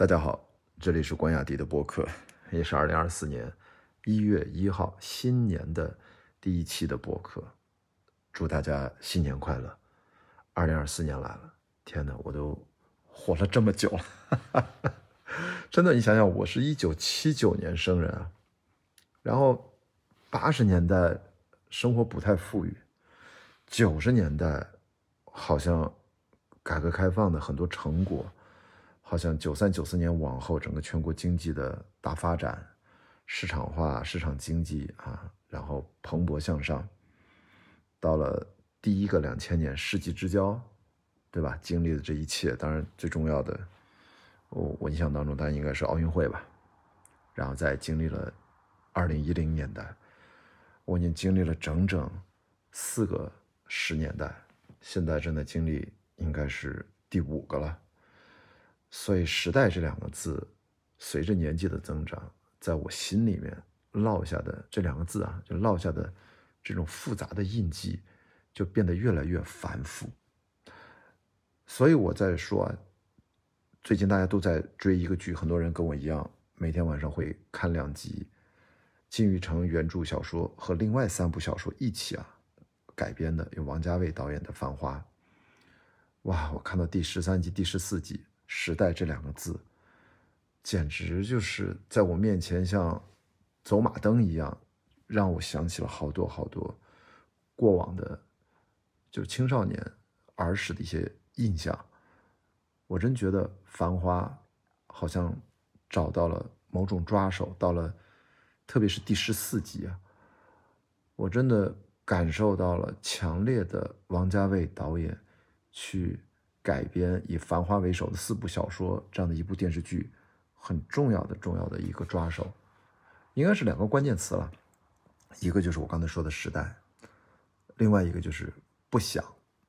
大家好，这里是关雅迪的播客，也是二零二四年一月一号新年的第一期的播客。祝大家新年快乐！二零二四年来了，天哪，我都活了这么久了，真的，你想想，我是一九七九年生人啊，然后八十年代生活不太富裕，九十年代好像改革开放的很多成果。好像九三九四年往后，整个全国经济的大发展，市场化、市场经济啊，然后蓬勃向上。到了第一个两千年世纪之交，对吧？经历的这一切，当然最重要的，我我印象当中，当然应该是奥运会吧。然后再经历了二零一零年代，我已经经历了整整四个十年代，现在正在经历应该是第五个了。所以“时代”这两个字，随着年纪的增长，在我心里面烙下的这两个字啊，就烙下的这种复杂的印记，就变得越来越繁复。所以我在说啊，最近大家都在追一个剧，很多人跟我一样，每天晚上会看两集金玉成原著小说和另外三部小说一起啊改编的，由王家卫导演的《繁花》。哇，我看到第十三集、第十四集。时代这两个字，简直就是在我面前像走马灯一样，让我想起了好多好多过往的，就青少年儿时的一些印象。我真觉得《繁花》好像找到了某种抓手，到了特别是第十四集啊，我真的感受到了强烈的王家卫导演去。改编以《繁花》为首的四部小说这样的一部电视剧，很重要的、重要的一个抓手，应该是两个关键词了，一个就是我刚才说的时代，另外一个就是不想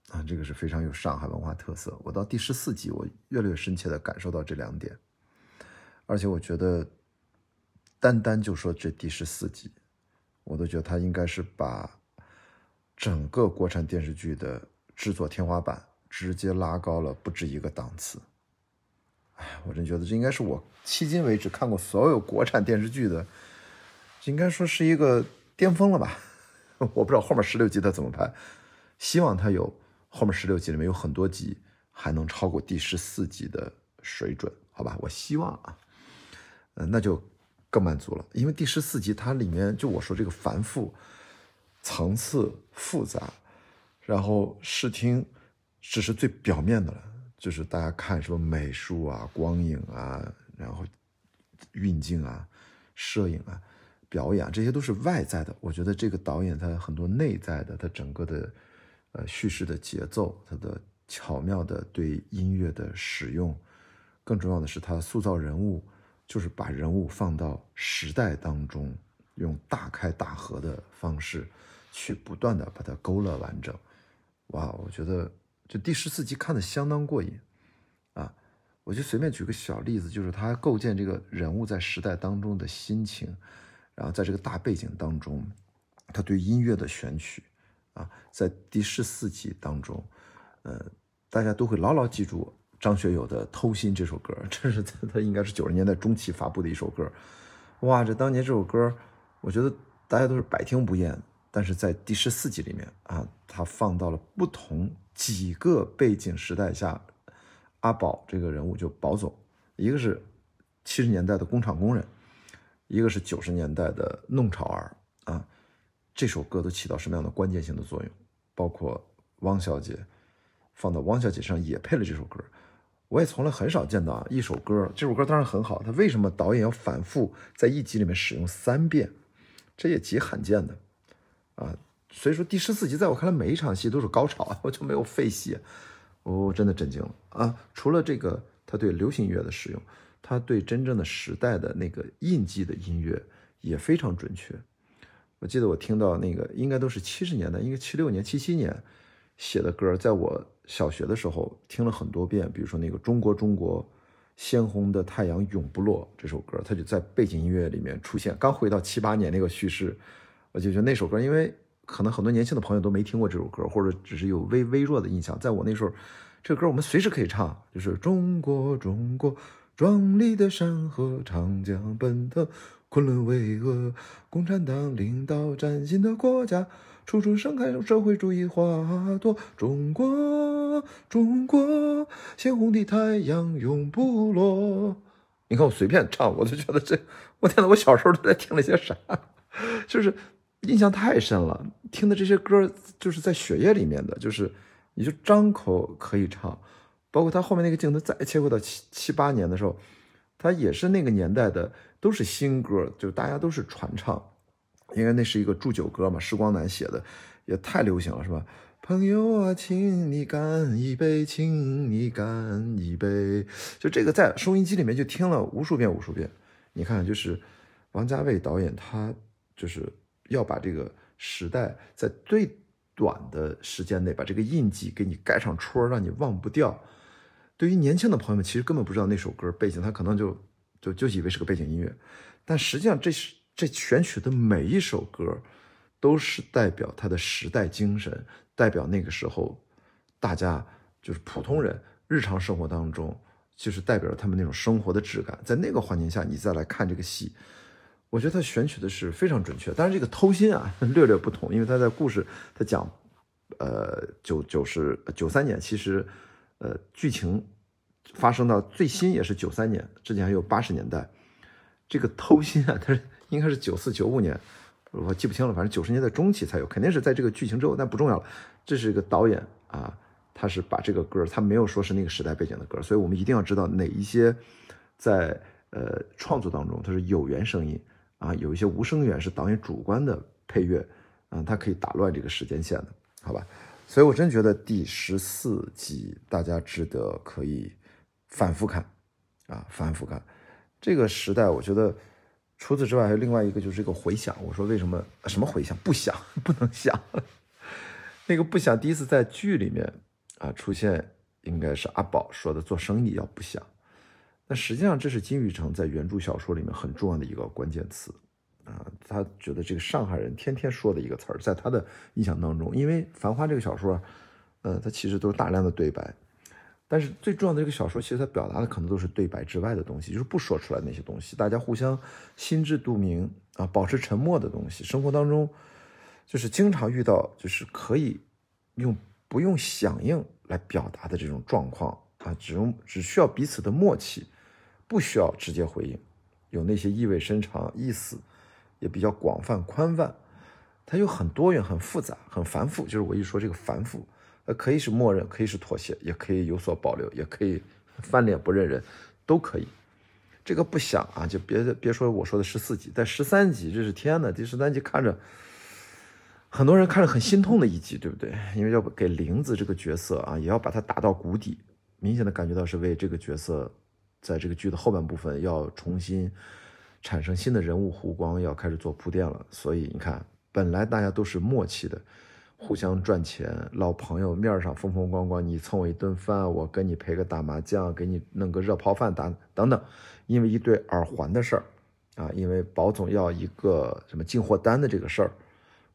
啊，这个是非常有上海文化特色。我到第十四集，我越来越深切的感受到这两点，而且我觉得，单单就说这第十四集，我都觉得它应该是把整个国产电视剧的制作天花板。直接拉高了不止一个档次，哎，我真觉得这应该是我迄今为止看过所有国产电视剧的，应该说是一个巅峰了吧？我不知道后面十六集他怎么拍，希望他有后面十六集里面有很多集还能超过第十四集的水准，好吧？我希望啊，嗯，那就更满足了，因为第十四集它里面就我说这个繁复、层次复杂，然后视听。只是最表面的了，就是大家看什么美术啊、光影啊，然后运镜啊、摄影啊、表演，这些都是外在的。我觉得这个导演他很多内在的，他整个的呃叙事的节奏，他的巧妙的对音乐的使用，更重要的是他塑造人物，就是把人物放到时代当中，用大开大合的方式去不断的把它勾勒完整。哇，我觉得。就第十四集看的相当过瘾，啊，我就随便举个小例子，就是他构建这个人物在时代当中的心情，然后在这个大背景当中，他对音乐的选取，啊，在第十四集当中，呃，大家都会牢牢记住张学友的《偷心》这首歌，这是他他应该是九十年代中期发布的一首歌，哇，这当年这首歌，我觉得大家都是百听不厌，但是在第十四集里面啊，他放到了不同。几个背景时代下，阿宝这个人物就宝总，一个是七十年代的工厂工人，一个是九十年代的弄潮儿啊。这首歌都起到什么样的关键性的作用？包括汪小姐放到汪小姐身上也配了这首歌，我也从来很少见到啊一首歌，这首歌当然很好，他为什么导演要反复在一集里面使用三遍？这也极罕见的啊。所以说第十四集在我看来每一场戏都是高潮，我就没有废戏，我真的震惊了啊！除了这个，他对流行音乐的使用，他对真正的时代的那个印记的音乐也非常准确。我记得我听到那个应该都是七十年代，应该七六年、七七年写的歌，在我小学的时候听了很多遍。比如说那个《中国中国鲜红的太阳永不落》这首歌，它就在背景音乐里面出现。刚回到七八年那个叙事，我就觉得那首歌，因为。可能很多年轻的朋友都没听过这首歌，或者只是有微微弱的印象。在我那时候，这歌我们随时可以唱，就是中国中国壮丽的山河，长江奔腾，昆仑巍峨。共产党领导崭新的国家，处处盛开社会主义花朵。中国，中国，鲜红的太阳永不落。你看我随便唱，我就觉得这，我天呐，我小时候都在听了些啥？就是印象太深了，听的这些歌就是在血液里面的，就是你就张口可以唱。包括他后面那个镜头再切回到七七八年的时候，他也是那个年代的，都是新歌，就大家都是传唱，因为那是一个祝酒歌嘛，时光南写的，也太流行了，是吧？朋友啊，请你干一杯，请你干一杯。就这个在收音机里面就听了无数遍无数遍。你看，就是王家卫导演，他就是要把这个时代在最短的时间内把这个印记给你盖上戳，让你忘不掉。对于年轻的朋友们，其实根本不知道那首歌背景，他可能就就就以为是个背景音乐。但实际上，这是这选取的每一首歌，都是代表他的时代精神。代表那个时候，大家就是普通人日常生活当中，就是代表了他们那种生活的质感。在那个环境下，你再来看这个戏，我觉得他选取的是非常准确。当然，这个偷心啊 略略不同，因为他在故事他讲，呃，九九是九三年，其实呃剧情发生到最新也是九三年，之前还有八十年代。这个偷心啊，他是应该是九四九五年。我记不清了，反正九十年代中期才有，肯定是在这个剧情之后，但不重要了。这是一个导演啊，他是把这个歌，他没有说是那个时代背景的歌，所以我们一定要知道哪一些在呃创作当中它是有原声音啊，有一些无声源是导演主观的配乐啊，它可以打乱这个时间线的，好吧？所以我真觉得第十四集大家值得可以反复看啊，反复看这个时代，我觉得。除此之外，还有另外一个，就是这个回响。我说为什么什么回响不响，不能响？那个不响，第一次在剧里面啊出现，应该是阿宝说的，做生意要不响。那实际上这是金宇澄在原著小说里面很重要的一个关键词啊。他觉得这个上海人天天说的一个词儿，在他的印象当中，因为《繁花》这个小说，呃，它其实都是大量的对白。但是最重要的这个小说，其实它表达的可能都是对白之外的东西，就是不说出来那些东西，大家互相心知肚明啊，保持沉默的东西。生活当中，就是经常遇到，就是可以用不用响应来表达的这种状况啊，只用只需要彼此的默契，不需要直接回应，有那些意味深长、意思也比较广泛宽泛，它有很多元、很复杂、很繁复。就是我一说这个繁复。呃，可以是默认，可以是妥协，也可以有所保留，也可以翻脸不认人，都可以。这个不想啊，就别别说我说的十四集，在十三集，这是天呐，第十三集看着很多人看着很心痛的一集，对不对？因为要给玲子这个角色啊，也要把它打到谷底，明显的感觉到是为这个角色在这个剧的后半部分要重新产生新的人物弧光，要开始做铺垫了。所以你看，本来大家都是默契的。互相赚钱，老朋友面上风风光光，你蹭我一顿饭，我跟你陪个打麻将，给你弄个热泡饭打等等，因为一对耳环的事儿，啊，因为保总要一个什么进货单的这个事儿，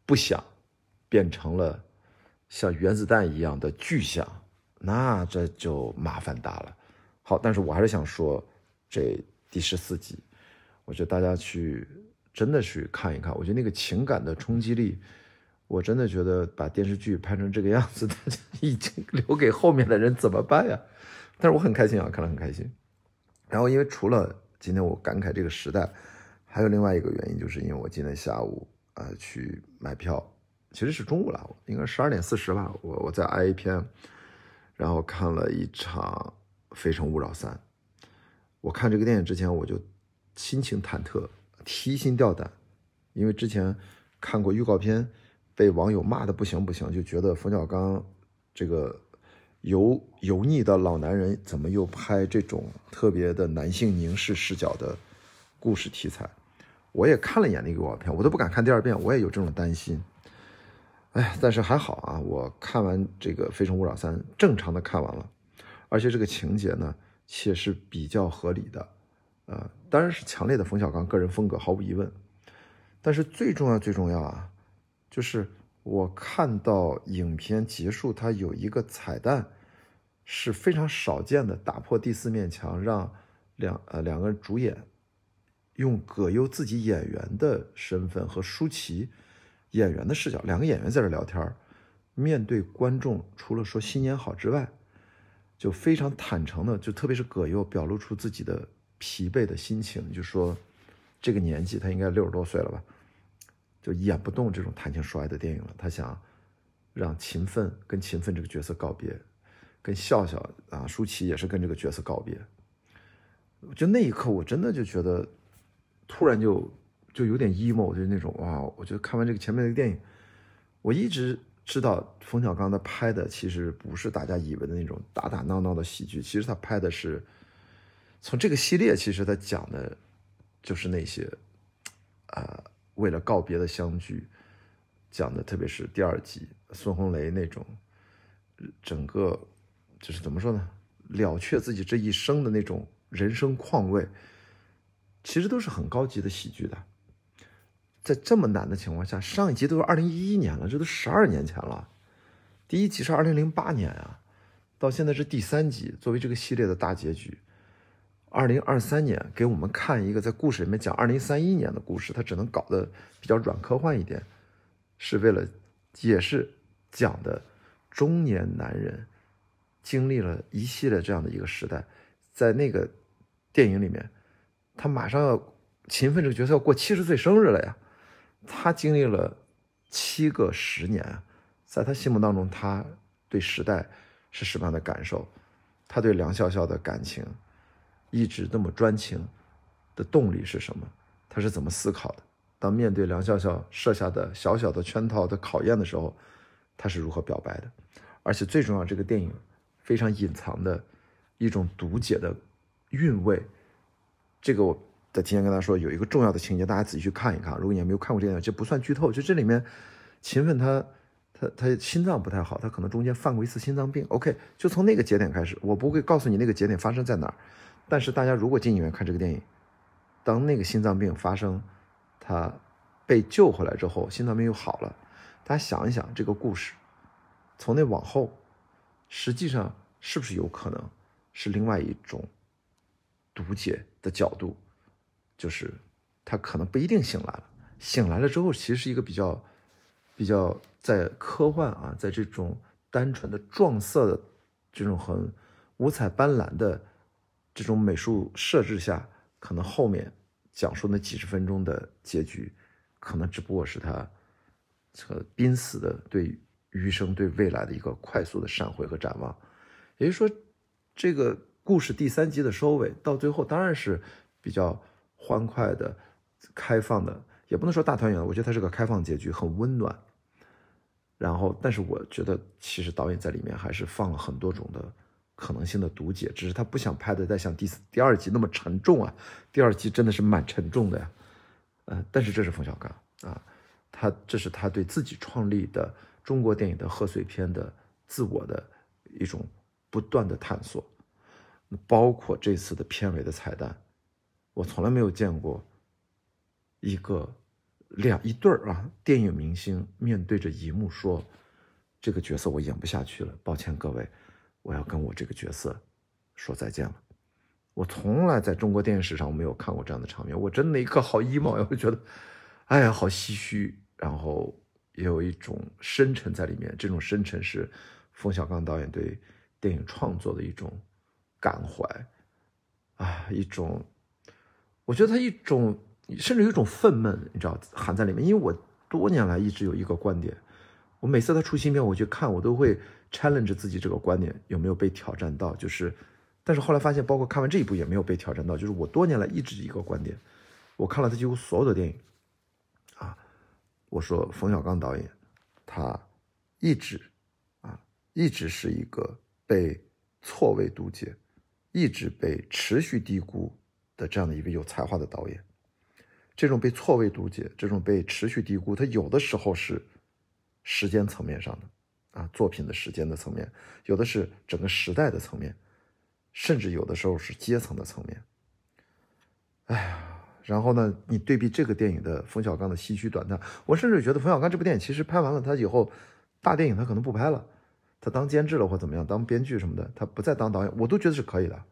不想变成了像原子弹一样的巨响，那这就麻烦大了。好，但是我还是想说，这第十四集，我觉得大家去真的去看一看，我觉得那个情感的冲击力。我真的觉得把电视剧拍成这个样子，大家已经留给后面的人怎么办呀？但是我很开心啊，看了很开心。然后因为除了今天我感慨这个时代，还有另外一个原因，就是因为我今天下午啊去买票，其实是中午了，应该十二点四十吧。我我在 i A 片，然后看了一场《非诚勿扰三》。我看这个电影之前，我就心情忐忑、提心吊胆，因为之前看过预告片。被网友骂的不行不行，就觉得冯小刚这个油油腻的老男人怎么又拍这种特别的男性凝视视角的故事题材？我也看了一眼那个预告片，我都不敢看第二遍，我也有这种担心。哎，但是还好啊，我看完这个《非诚勿扰三》，正常的看完了，而且这个情节呢，且是比较合理的，呃，当然是强烈的冯小刚个人风格，毫无疑问。但是最重要最重要啊！就是我看到影片结束，它有一个彩蛋，是非常少见的，打破第四面墙，让两呃两个主演，用葛优自己演员的身份和舒淇演员的视角，两个演员在这聊天面对观众，除了说新年好之外，就非常坦诚的，就特别是葛优表露出自己的疲惫的心情，就说这个年纪他应该六十多岁了吧，就演不动这种谈情说爱的电影了，他想让秦奋跟秦奋这个角色告别，跟笑笑啊舒淇也是跟这个角色告别。就那一刻，我真的就觉得突然就就有点 emo，就是那种哇，我觉得看完这个前面那个电影，我一直。知道冯小刚他拍的其实不是大家以为的那种打打闹闹的喜剧，其实他拍的是从这个系列，其实他讲的，就是那些，啊，为了告别的相聚，讲的特别是第二集孙红雷那种，整个就是怎么说呢，了却自己这一生的那种人生况味，其实都是很高级的喜剧的。在这么难的情况下，上一集都是二零一一年了，这都十二年前了。第一集是二零零八年啊，到现在是第三集，作为这个系列的大结局。二零二三年给我们看一个在故事里面讲二零三一年的故事，它只能搞得比较软科幻一点，是为了也是讲的中年男人经历了一系列这样的一个时代，在那个电影里面，他马上要勤奋这个角色要过七十岁生日了呀。他经历了七个十年，在他心目当中，他对时代是什么样的感受？他对梁笑笑的感情一直那么专情的动力是什么？他是怎么思考的？当面对梁笑笑设下的小小的圈套的考验的时候，他是如何表白的？而且最重要，这个电影非常隐藏的一种读解的韵味，这个我。在提前跟他说，有一个重要的情节，大家仔细去看一看。如果你还没有看过这电影，这不算剧透。就这里面，勤奋他他他心脏不太好，他可能中间犯过一次心脏病。OK，就从那个节点开始，我不会告诉你那个节点发生在哪儿。但是大家如果进影院看这个电影，当那个心脏病发生，他被救回来之后，心脏病又好了，大家想一想这个故事，从那往后，实际上是不是有可能是另外一种读解的角度？就是他可能不一定醒来了，醒来了之后，其实是一个比较比较在科幻啊，在这种单纯的撞色的这种很五彩斑斓的这种美术设置下，可能后面讲述那几十分钟的结局，可能只不过是他这个濒死的对余生、对未来的一个快速的闪回和展望。也就是说，这个故事第三集的收尾到最后，当然是比较。欢快的、开放的，也不能说大团圆。我觉得它是个开放结局，很温暖。然后，但是我觉得其实导演在里面还是放了很多种的可能性的读解，只是他不想拍的再像第四、第二集那么沉重啊。第二集真的是蛮沉重的呀。嗯，但是这是冯小刚啊，他这是他对自己创立的中国电影的贺岁片的自我的一种不断的探索，包括这次的片尾的彩蛋。我从来没有见过一个两一对儿啊，电影明星面对着荧幕说：“这个角色我演不下去了，抱歉各位，我要跟我这个角色说再见了。”我从来在中国电影史上没有看过这样的场面，我真的一刻好 emo 呀，我觉得，哎呀，好唏嘘，然后也有一种深沉在里面。这种深沉是冯小刚导演对电影创作的一种感怀啊，一种。我觉得他一种，甚至有一种愤懑，你知道含在里面。因为我多年来一直有一个观点，我每次他出新片，我去看，我都会 challenge 自己这个观点有没有被挑战到。就是，但是后来发现，包括看完这一部也没有被挑战到。就是我多年来一直一个观点，我看了他几乎所有的电影，啊，我说冯小刚导演，他一直啊，一直是一个被错位读解，一直被持续低估。的这样的一位有才华的导演，这种被错位读解，这种被持续低估，他有的时候是时间层面上的啊，作品的时间的层面，有的是整个时代的层面，甚至有的时候是阶层的层面。哎呀，然后呢，你对比这个电影的冯小刚的唏嘘短叹，我甚至觉得冯小刚这部电影其实拍完了，他以后大电影他可能不拍了，他当监制了或怎么样，当编剧什么的，他不再当导演，我都觉得是可以的。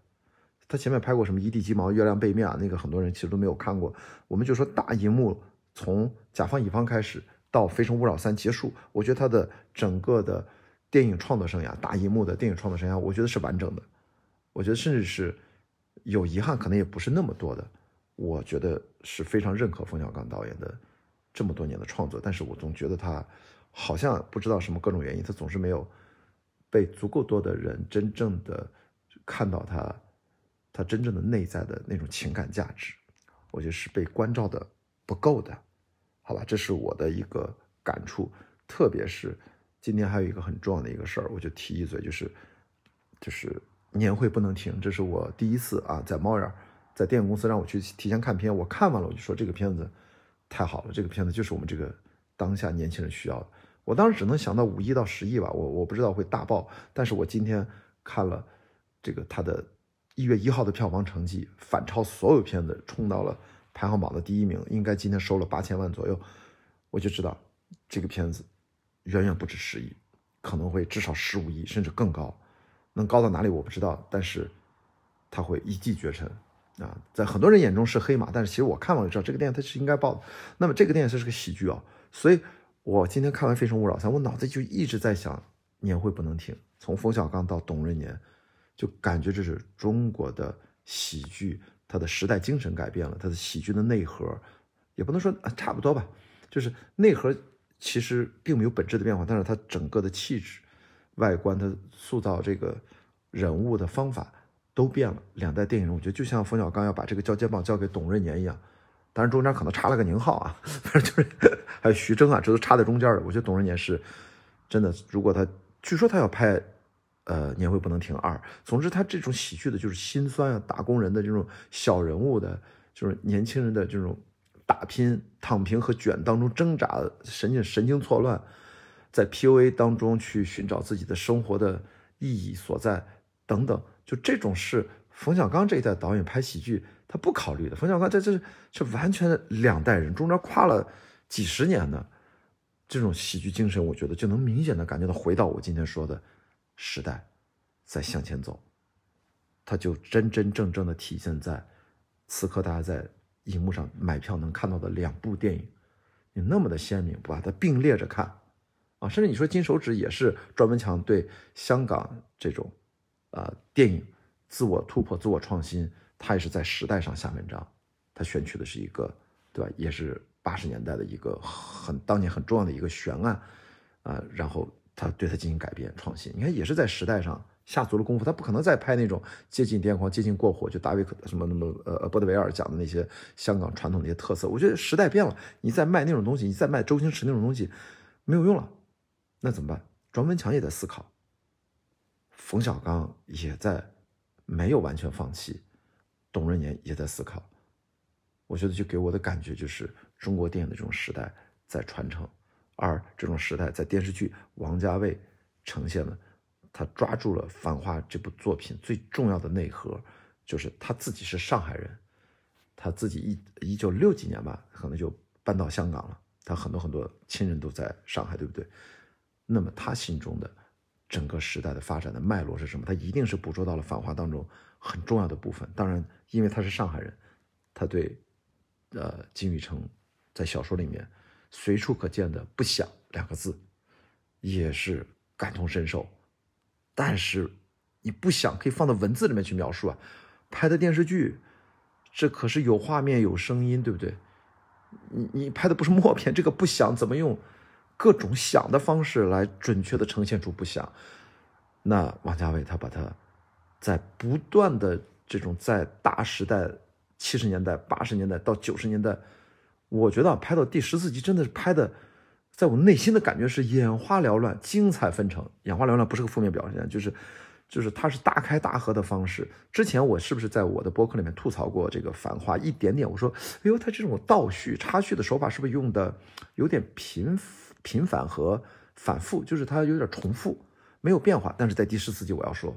他前面拍过什么《一地鸡毛》《月亮背面》啊，那个很多人其实都没有看过。我们就说大荧幕从甲方乙方开始到《非诚勿扰三》结束，我觉得他的整个的电影创作生涯，大荧幕的电影创作生涯，我觉得是完整的。我觉得甚至是有遗憾，可能也不是那么多的。我觉得是非常认可冯小刚导演的这么多年的创作，但是我总觉得他好像不知道什么各种原因，他总是没有被足够多的人真正的看到他，他真正的内在的那种情感价值，我觉得是被关照的不够的，好吧？这是我的一个感触，特别是今天还有一个很重要的一个事儿，我就提一嘴，就是就是年会不能停，这是我第一次啊，在猫眼。在电影公司让我去提前看片，我看完了，我就说这个片子太好了，这个片子就是我们这个当下年轻人需要的。我当时只能想到五亿到十亿吧，我我不知道会大爆，但是我今天看了这个他的一月一号的票房成绩，反超所有片子，冲到了排行榜的第一名，应该今天收了八千万左右，我就知道这个片子远远不止十亿，可能会至少十五亿甚至更高，能高到哪里我不知道，但是它会一骑绝尘。啊，在很多人眼中是黑马，但是其实我看完就知道这个电影它是应该爆的。那么这个电影它是个喜剧啊，所以我今天看完《非诚勿扰三》，我脑子就一直在想，年会不能停。从冯小刚到董润年，就感觉这是中国的喜剧，它的时代精神改变了，它的喜剧的内核也不能说差不多吧，就是内核其实并没有本质的变化，但是它整个的气质、外观，它塑造这个人物的方法。都变了，两代电影人，我觉得就像冯小刚要把这个交接棒交给董润年一样，当然中间可能插了个宁浩啊，反正就是还有徐峥啊，这都插在中间了。我觉得董润年是真的，如果他据说他要拍呃《年会不能停二》，总之他这种喜剧的就是心酸啊，打工人的这种小人物的，就是年轻人的这种打拼、躺平和卷当中挣扎，神经神经错乱，在 PUA 当中去寻找自己的生活的意义所在等等。就这种是冯小刚这一代导演拍喜剧，他不考虑的。冯小刚在这这完全两代人中间跨了几十年的这种喜剧精神，我觉得就能明显的感觉到回到我今天说的时代在向前走，它就真真正正的体现在此刻大家在荧幕上买票能看到的两部电影，你那么的鲜明，把它并列着看啊，甚至你说金手指也是庄文强对香港这种。呃，电影自我突破、自我创新，它也是在时代上下文章。他选取的是一个，对吧？也是八十年代的一个很当年很重要的一个悬案，啊，然后他对他进行改变、创新。你看，也是在时代上下足了功夫。他不可能再拍那种接近癫狂、接近过火，就大卫克什么那么呃波德维尔讲的那些香港传统那些特色。我觉得时代变了，你再卖那种东西，你再卖周星驰那种东西，没有用了。那怎么办？庄文强也在思考。冯小刚也在没有完全放弃，董润年也在思考。我觉得就给我的感觉就是中国电影的这种时代在传承，而这种时代在电视剧，王家卫呈现了，他抓住了《繁花》这部作品最重要的内核，就是他自己是上海人，他自己一一九六几年吧，可能就搬到香港了，他很多很多亲人都在上海，对不对？那么他心中的。整个时代的发展的脉络是什么？他一定是捕捉到了《繁华》当中很重要的部分。当然，因为他是上海人，他对，呃，金宇澄在小说里面随处可见的“不想”两个字，也是感同身受。但是，你不想可以放到文字里面去描述啊？拍的电视剧，这可是有画面、有声音，对不对？你你拍的不是默片，这个“不想”怎么用？各种想的方式来准确的呈现出不想，那王家卫他把他，在不断的这种在大时代七十年代八十年代到九十年代，我觉得拍到第十四集真的是拍的，在我内心的感觉是眼花缭乱，精彩纷呈。眼花缭乱不是个负面表现，就是就是他是大开大合的方式。之前我是不是在我的博客里面吐槽过这个繁花一点点？我说，哎呦，他这种倒叙插叙的手法是不是用的有点频？频繁和反复，就是它有点重复，没有变化。但是在第十四集，我要说，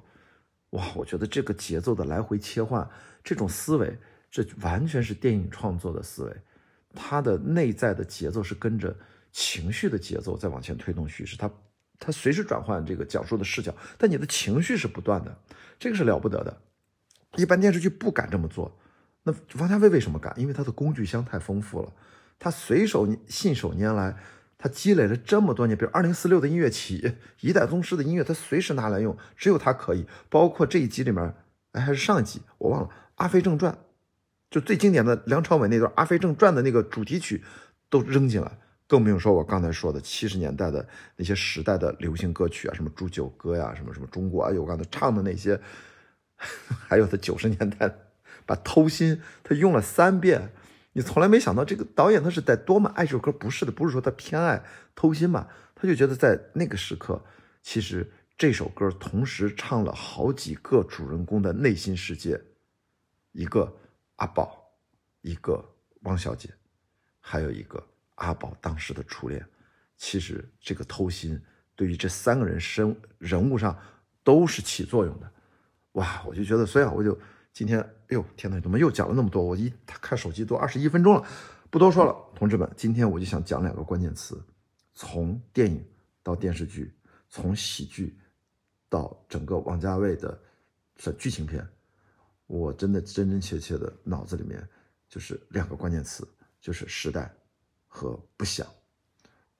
哇，我觉得这个节奏的来回切换，这种思维，这完全是电影创作的思维。它的内在的节奏是跟着情绪的节奏在往前推动叙事，它它随时转换这个讲述的视角，但你的情绪是不断的，这个是了不得的。一般电视剧不敢这么做。那王家卫为什么敢？因为他的工具箱太丰富了，他随手信手拈来，他积累了这么多年，比如二零四六的音乐起，一代宗师的音乐，他随时拿来用，只有他可以。包括这一集里面，哎，还是上一集，我忘了《阿飞正传》，就最经典的梁朝伟那段《阿飞正传》的那个主题曲都扔进来，更不用说我刚才说的七十年代的那些时代的流行歌曲啊，什么《祝酒歌》呀，什么什么中国啊，有刚才唱的那些，还有他九十年代。把偷心他用了三遍，你从来没想到这个导演他是在多么爱这首歌，不是的，不是说他偏爱偷心嘛，他就觉得在那个时刻，其实这首歌同时唱了好几个主人公的内心世界，一个阿宝，一个汪小姐，还有一个阿宝当时的初恋，其实这个偷心对于这三个人身人物上都是起作用的，哇，我就觉得，所以啊，我就。今天，哎呦天哪，怎么又讲了那么多？我一看手机都二十一分钟了，不多说了，同志们，今天我就想讲两个关键词：从电影到电视剧，从喜剧到整个王家卫的这剧情片，我真的真真切切的脑子里面就是两个关键词，就是时代和不想，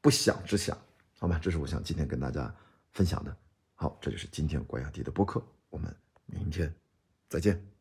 不想之想，好吗？这是我想今天跟大家分享的。好，这就是今天关雅迪的播客，我们明天再见。